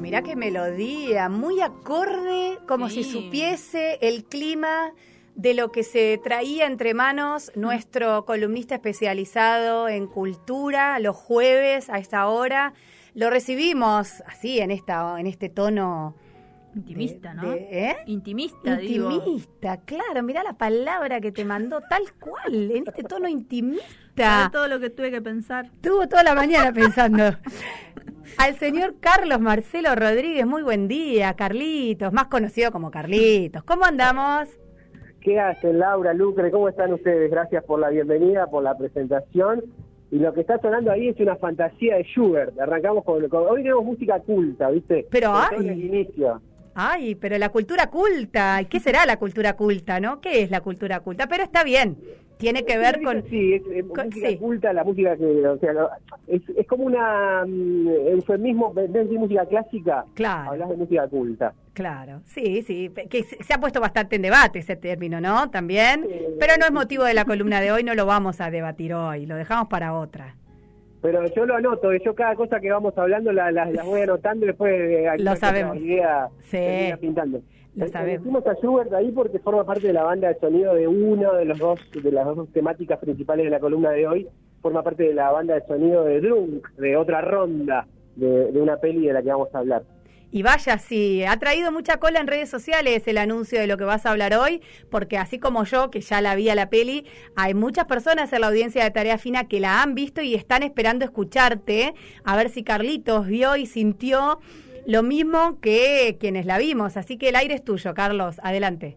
mirá qué melodía, muy acorde, como si supiese el clima de lo que se traía entre manos nuestro columnista especializado en cultura los jueves a esta hora. Lo recibimos así en esta en este tono Intimista, de- ¿no? de- ¿eh? Intimista, digo. Intimista, claro, mirá la palabra que te mandó tal cual, en este tono intimista. Todo lo que tuve que pensar. Estuvo toda la mañana pensando. Al señor Carlos Marcelo Rodríguez, muy buen día, Carlitos, más conocido como Carlitos. ¿Cómo andamos? ¿Qué hacen Laura, Lucre? ¿Cómo están ustedes? Gracias por la bienvenida, por la presentación. Y lo que está sonando ahí es una fantasía de Schubert. Arrancamos con, con- hoy tenemos música culta, ¿viste? Pero ay. el inicio. Ay, pero la cultura culta, ¿y qué será la cultura culta, no? ¿Qué es la cultura culta? Pero está bien, tiene que ver con... Sí, es, es con- música sí. culta, la música que, o sea, lo- es, es como una mm, eufemismo, en vez de música clásica, Claro. hablas de música culta. Claro, sí, sí, que se ha puesto bastante en debate ese término, ¿no? También, Sí. pero no es motivo de la columna de hoy, no lo vamos a debatir hoy, lo dejamos para otra. Pero yo lo anoto, yo cada cosa que vamos hablando la, la- las voy anotando y después eh, Lo sabemos. idea Sí. pintando. Lo Eh, sabemos. Elegimos a Schubert ahí porque forma parte de la banda de sonido de uno de los dos de las dos temáticas principales de la columna de hoy. Forma parte de la banda de sonido de Drunk, de otra ronda de, de una peli de la que vamos a hablar. Y vaya, sí, ha traído mucha cola en redes sociales el anuncio de lo que vas a hablar hoy, porque así como yo, que ya la vi a la peli, hay muchas personas en la audiencia de Tarea Fina que la han visto y están esperando escucharte, a ver si Carlitos vio y sintió lo mismo que quienes la vimos. Así que el aire es tuyo, Carlos, adelante.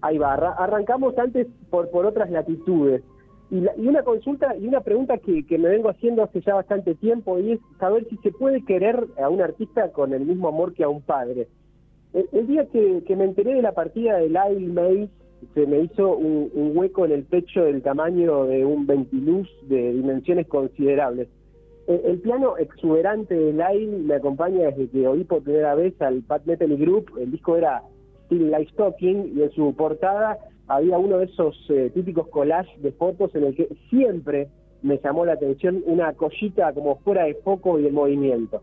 Ahí va, arra- arrancamos antes por, por otras latitudes. Y, la- y una consulta y una pregunta que, que me vengo haciendo hace ya bastante tiempo y es saber si se puede querer a un artista con el mismo amor que a un padre. El, día que, me enteré de la partida de Lyle Mays, se me hizo un, un hueco en el pecho del tamaño de un ventiluz de dimensiones considerables. El, el piano exuberante de Lyle me acompaña desde que oí por primera vez al Pat Metheny Group. El disco era Still Life Talking y en su portada había uno de esos eh, típicos collages de fotos en el que siempre me llamó la atención una collita como fuera de foco y el movimiento.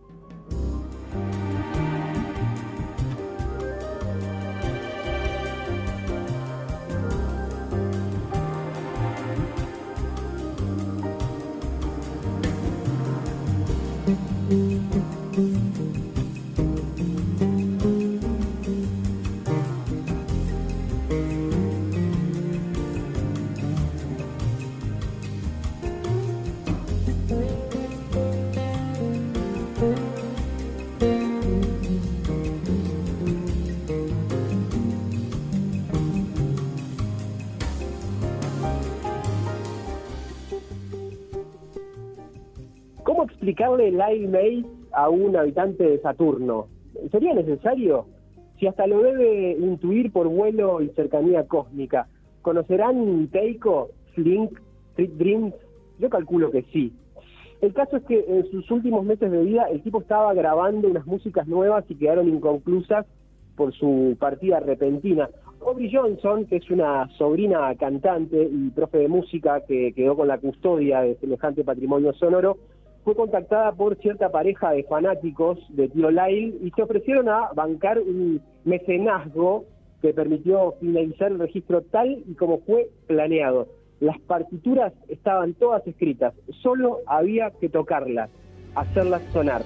Explicarle Lyle Mays a un habitante de Saturno? ¿Sería necesario? Si hasta lo debe intuir por vuelo y cercanía cósmica. ¿Conocerán Teiko, Flink, Street Dreams? Yo calculo que sí. El caso es que en sus últimos meses de vida el tipo estaba grabando unas músicas nuevas y quedaron inconclusas por su partida repentina. Aubrey Johnson, que es una sobrina cantante y profe de música que quedó con la custodia de semejante patrimonio sonoro, fue contactada por cierta pareja de fanáticos de Tío Lyle y se ofrecieron a bancar un mecenazgo que permitió finalizar el registro tal y como fue planeado. Las partituras estaban todas escritas, solo había que tocarlas, hacerlas sonar.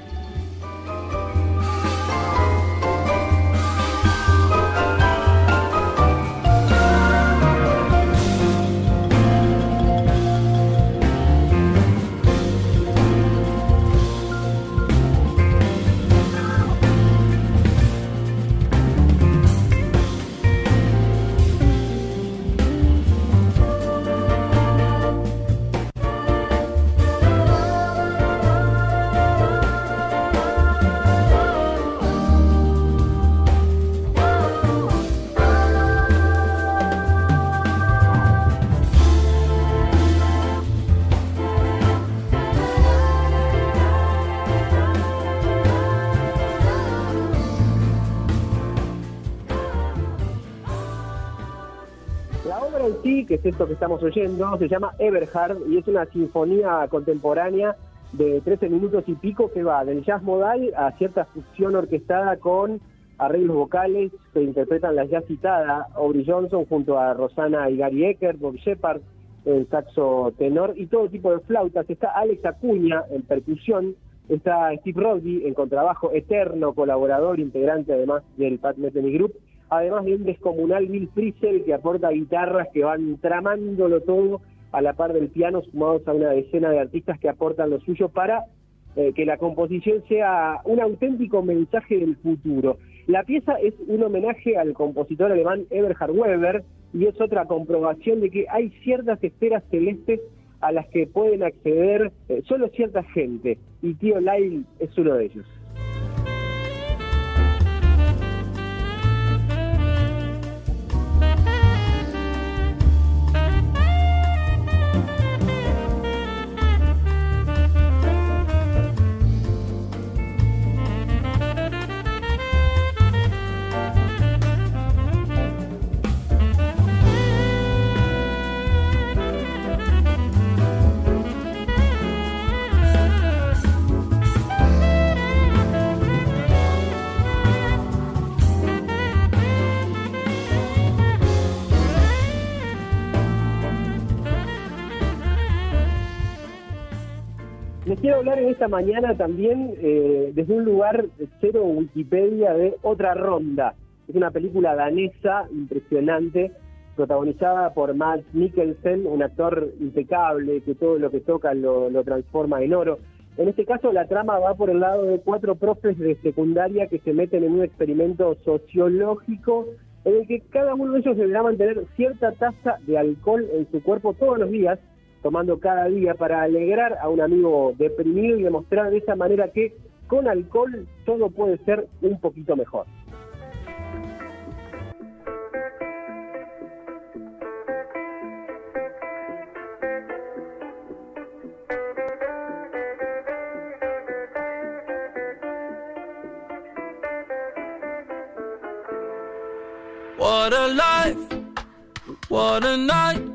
En que es esto que estamos oyendo, se llama Everhard y es una sinfonía contemporánea de 13 minutos y pico que va del jazz modal a cierta fusión orquestada con arreglos vocales que interpretan la ya citada Aubrey Johnson junto a Rosana y Gary Ecker, Bob Shepard, el saxo tenor y todo tipo de flautas. Está Alex Acuña en percusión, está Steve Rodby en contrabajo, eterno colaborador, integrante además del Pat Metheny Group, además de un descomunal Bill Frisell que aporta guitarras que van tramándolo todo a la par del piano, sumados a una decena de artistas que aportan lo suyo para eh, que la composición sea un auténtico mensaje del futuro. La pieza es un homenaje al compositor alemán Eberhard Weber y es otra comprobación de que hay ciertas esferas celestes a las que pueden acceder eh, solo cierta gente y Tío Lyle es uno de ellos. Quiero hablar en esta mañana también eh, desde un lugar cero Wikipedia de Otra Ronda. Es una película danesa impresionante, protagonizada por Matt Mikkelsen, un actor impecable que todo lo que toca lo, lo transforma en oro. En este caso la trama va por el lado de cuatro profes de secundaria que se meten en un experimento sociológico en el que cada uno de ellos deberá mantener cierta tasa de alcohol en su cuerpo todos los días tomando cada día para alegrar a un amigo deprimido y demostrar de esa manera que con alcohol todo puede ser un poquito mejor. What a life, what a night,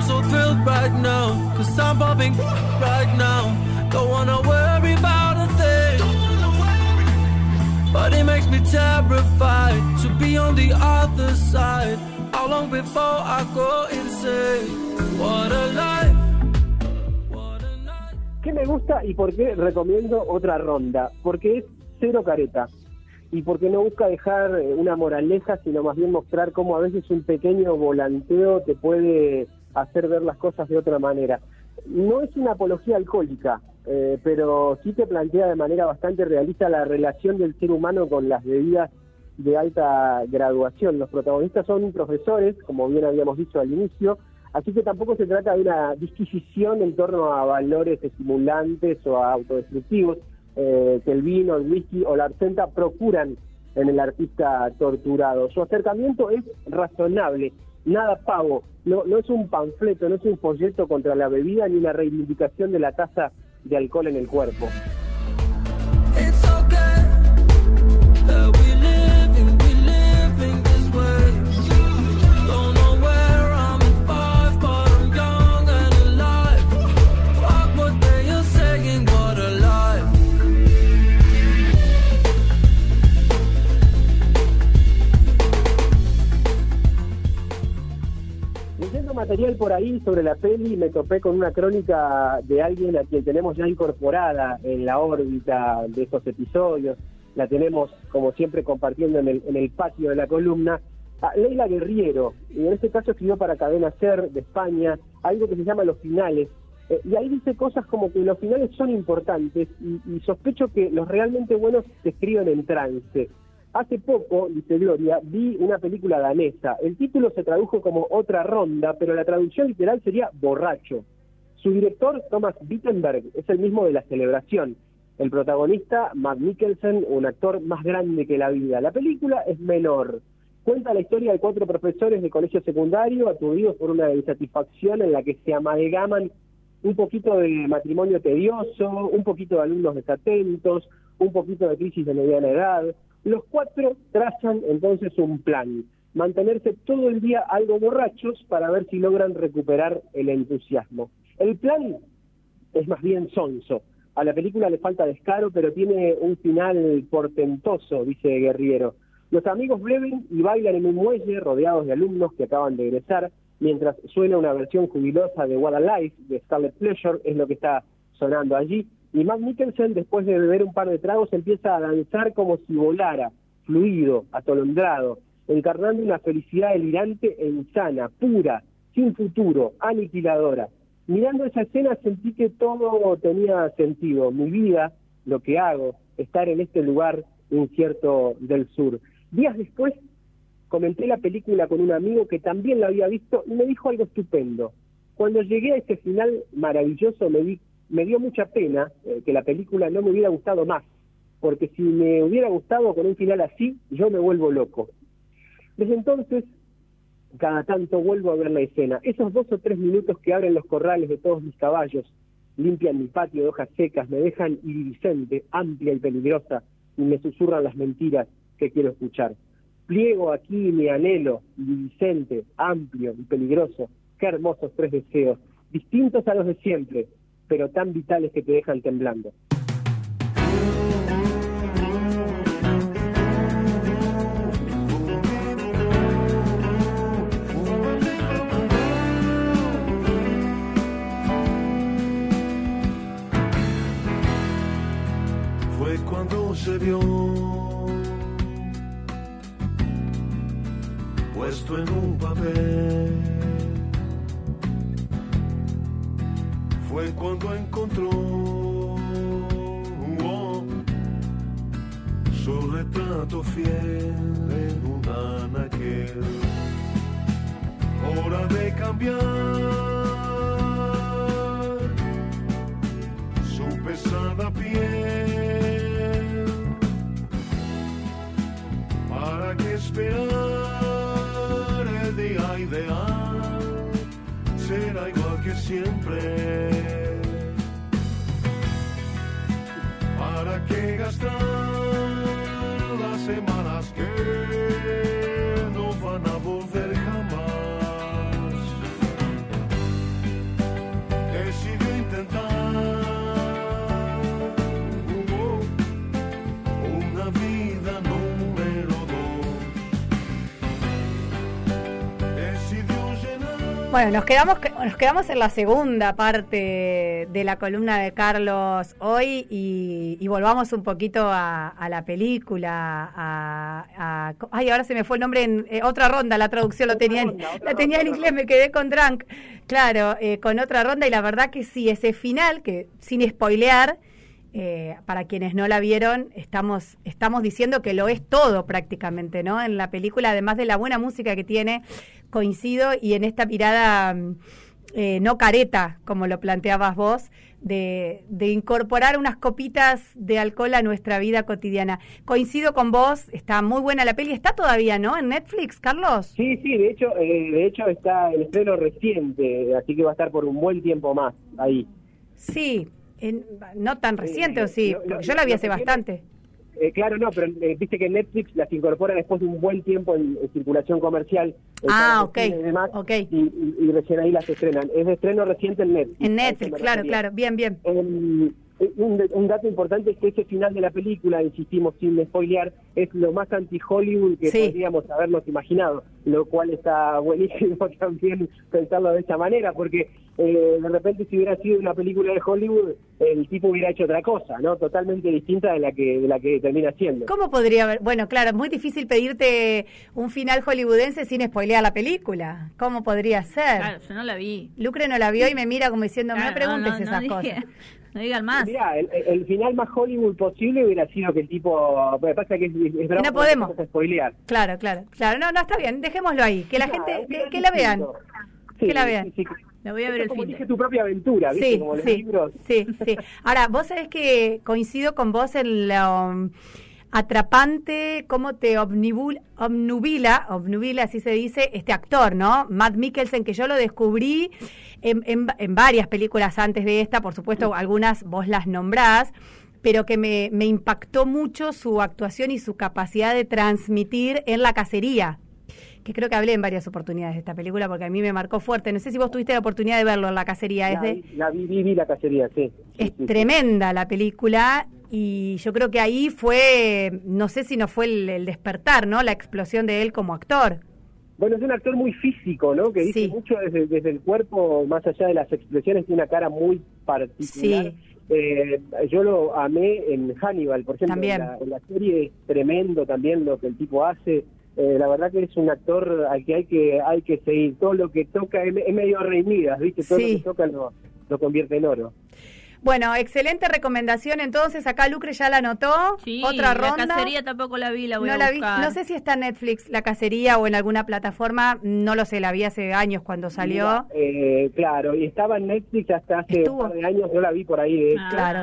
I am so thrilled right now, cause I'm popping right now. Don't wanna worry about a thing. But it makes me terrified to be on the other side. How long before I go insane? ¿Qué me gusta y por qué recomiendo otra ronda? Porque es cero careta y porque no busca dejar eh, una moraleja, sino más bien mostrar cómo a veces un pequeño volanteo te puede hacer ver las cosas de otra manera. No es una apología alcohólica, eh, pero sí te plantea de manera bastante realista la relación del ser humano con las bebidas de alta graduación. Los protagonistas son profesores, como bien habíamos dicho al inicio, así que tampoco se trata de una disquisición en torno a valores estimulantes o a autodestructivos eh, que el vino, el whisky o la absenta procuran en el artista torturado. Su acercamiento es razonable, nada pago, no, no es un panfleto, no es un folleto contra la bebida ni una reivindicación de la tasa de alcohol en el cuerpo. Por ahí sobre la peli me topé con una crónica de alguien a quien tenemos ya incorporada en la órbita de estos episodios. La tenemos, como siempre, compartiendo en el, en el patio de la columna. Leila Guerriero, y en este caso escribió para Cadena Ser de España, algo que se llama Los Finales. Eh, y ahí dice cosas como que los finales son importantes y, y sospecho que los realmente buenos se escriben en trance. Hace poco, dice Gloria, vi una película danesa. El título se tradujo como Otra Ronda, pero la traducción literal sería Borracho. Su director, Thomas Wittenberg, es el mismo de La Celebración. El protagonista, Matt Mikkelsen, un actor más grande que la vida. La película es menor. Cuenta la historia de cuatro profesores de colegio secundario aturdidos por una insatisfacción en la que se amalgaman un poquito de matrimonio tedioso, un poquito de alumnos desatentos, un poquito de crisis de mediana edad. Los cuatro trazan entonces un plan, mantenerse todo el día algo borrachos para ver si logran recuperar el entusiasmo. El plan es más bien sonso. A la película le falta descaro, pero tiene un final portentoso, dice Guerriero. Los amigos beben y bailan en un muelle rodeados de alumnos que acaban de egresar, mientras suena una versión jubilosa de What a Life de Scarlet Pleasure, es lo que está sonando allí. Y Matt Mikkelsen, después de beber un par de tragos, empieza a danzar como si volara, fluido, atolondrado, encarnando una felicidad delirante e insana, pura, sin futuro, aniquiladora. Mirando esa escena sentí que todo tenía sentido, mi vida, lo que hago, estar en este lugar incierto del sur. Días después comenté la película con un amigo que también la había visto y me dijo algo estupendo. Cuando llegué a ese final maravilloso me, di, me dio mucha pena eh, que la película no me hubiera gustado más, porque si me hubiera gustado con un final así, yo me vuelvo loco. Desde entonces, cada tanto vuelvo a ver la escena. Esos dos o tres minutos que abren los corrales de todos mis caballos, limpian mi patio de hojas secas, me dejan iridiscente, amplia y peligrosa, y me susurran las mentiras que quiero escuchar. Pliego aquí mi anhelo, iridiscente, amplio y peligroso. Qué hermosos tres deseos, distintos a los de siempre, pero tan vitales que te dejan temblando. Fue cuando se vio puesto en un papel. Fue cuando encontró oh, su retrato fiel en un anaquel. Hora de cambiar qué Bueno, nos quedamos, nos quedamos en la segunda parte de la columna de Carlos hoy y, y volvamos un poquito a, a la película. A, a- ay, ahora se me fue el nombre en eh, otra ronda, la traducción lo tenía, en- la tenía en inglés, me quedé con Drunk. Claro, eh, con otra ronda y la verdad que sí, ese final, que sin spoilear, eh, para quienes no la vieron, estamos, estamos diciendo que lo es todo prácticamente, ¿no? En la película, además de la buena música que tiene, coincido, y en esta mirada eh, no careta, como lo planteabas vos, de, de incorporar unas copitas de alcohol a nuestra vida cotidiana. Coincido con vos, está muy buena la peli, está todavía, ¿no? En Netflix, Carlos. Sí, sí, de hecho, eh, de hecho está el estreno reciente, así que va a estar por un buen tiempo más ahí. Sí, en- no tan reciente, Eh, ¿o sí? lo- Porque yo la vi hace tiene- bastante. Eh, claro, no, pero eh, viste que Netflix las incorpora después de un buen tiempo en, en circulación comercial. en Ah, ok, y demás, ok. Y, y- y recién ahí las estrenan. Es de estreno reciente en Netflix. En Netflix, claro, refería. claro, bien, bien. Eh, un, un dato importante es que ese final de la película, insistimos sin spoilear, es lo más anti-Hollywood que Sí. podríamos habernos imaginado, lo cual está buenísimo también pensarlo de esa manera, porque eh, de repente si hubiera sido una película de Hollywood, el tipo hubiera hecho otra cosa, ¿no? Totalmente distinta de la que de la que termina siendo. ¿Cómo podría haber? Bueno, claro, es muy difícil pedirte un final hollywoodense sin spoilear la película. ¿Cómo podría ser? Claro, yo no la vi. Lucre no la vio y me mira como diciendo, no me Claro, preguntes no, no, esas no cosas. No digan más. Mirá, el, el final más Hollywood posible hubiera sido que el tipo... Bueno, pasa que es, es bravo No podemos. spoilear. Claro, claro, claro. No, no, está bien, dejémoslo ahí. Que la gente, que, que la vean. Que la vean. sí, La voy a ver el como fin. dije tu propia aventura, ¿viste? Sí, como los sí, libros. sí, sí. Ahora, vos sabés que coincido con vos en lo um, atrapante, cómo te obnubila, obnubila, así se dice, este actor, ¿no? Matt Mikkelsen, que yo lo descubrí en, en- en varias películas antes de esta, por supuesto, algunas vos las nombrás, pero que me, me impactó mucho su actuación y su capacidad de transmitir en la cacería. Que creo que hablé en varias oportunidades de esta película porque a mí me marcó fuerte. No sé si vos tuviste la oportunidad de verlo en la cacería. Es La, de, vi- la vi, vi, vi la cacería, sí. Es sí, sí. tremenda la película y yo creo que ahí fue, no sé si no fue el, el despertar, ¿no? La explosión de él como actor. Bueno, es un actor muy físico, ¿no? Que dice Sí. mucho desde, desde el cuerpo, más allá de las expresiones, tiene una cara muy particular. Sí. Eh, yo lo amé en Hannibal, por ejemplo. También. En la, en la serie es tremendo también lo que el tipo hace. Eh, la verdad que es un actor al que hay que hay que seguir. Todo lo que toca es, es medio Rey Midas, ¿viste? Todo Sí. lo que toca lo, lo convierte en oro. Bueno, excelente recomendación. Entonces, acá Lucre ya la anotó. Sí, Otra la ronda. cacería tampoco la vi, la voy no a la vi, no sé si está en Netflix, la cacería o en alguna plataforma, no lo sé, la vi hace años cuando salió. Mira, eh, claro, y estaba en Netflix hasta hace Estuvo. un par de años, yo la vi por ahí, de hecho. Ah. Claro.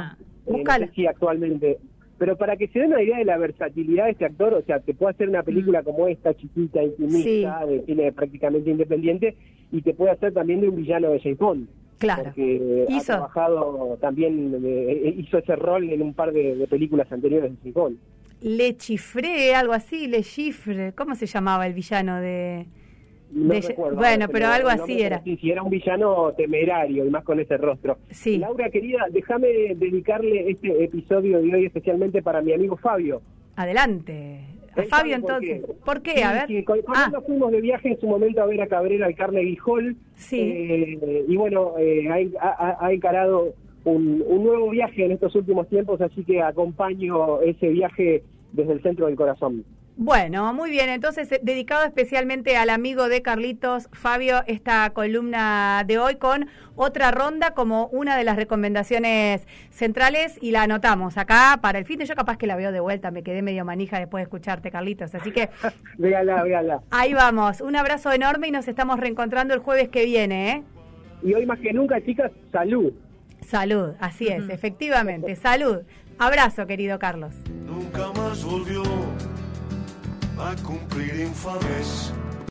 Eh, Búscala. no sé si actualmente. Pero para que se den una idea de la versatilidad de este actor, o sea, te puede hacer una película como esta, chiquita, intimista, de cine prácticamente independiente, y te puede hacer también de un villano de James Bond. Claro. Porque ha trabajado también, eh, hizo ese rol en un par de, de películas anteriores de Bond. Le Chifré, algo así, Le Chifre, ¿cómo se llamaba el villano de...? No De- recuerdo bueno, pero algo así era. Sí, sí, era un villano temerario, y más con ese rostro. Sí. Laura, querida, déjame dedicarle este episodio de hoy especialmente para mi amigo Fabio. Adelante. A Fabio entonces. qué. ¿Por qué? A ver. sí, con, con Ah, nos fuimos de viaje en su momento a ver a Cabrera al Carnegie Hall. Sí. Eh, y bueno, eh, ha, ha- ha encarado un, un nuevo viaje en estos últimos tiempos, así que acompaño ese viaje desde el centro del corazón. Bueno, muy bien. Entonces, eh, dedicado especialmente al amigo de Carlitos, Fabio, esta columna de hoy con otra ronda como una de las recomendaciones centrales y la anotamos acá para el fin de yo capaz que la veo de vuelta, me quedé medio manija después de escucharte, Carlitos. Así que Véala, véala. ahí vamos. Un abrazo enorme y nos estamos reencontrando el jueves que viene, ¿eh? Y hoy más que nunca, chicas, salud. Salud, así es, efectivamente. Salud. Abrazo, querido Carlos. Nunca más volvió va complir infames.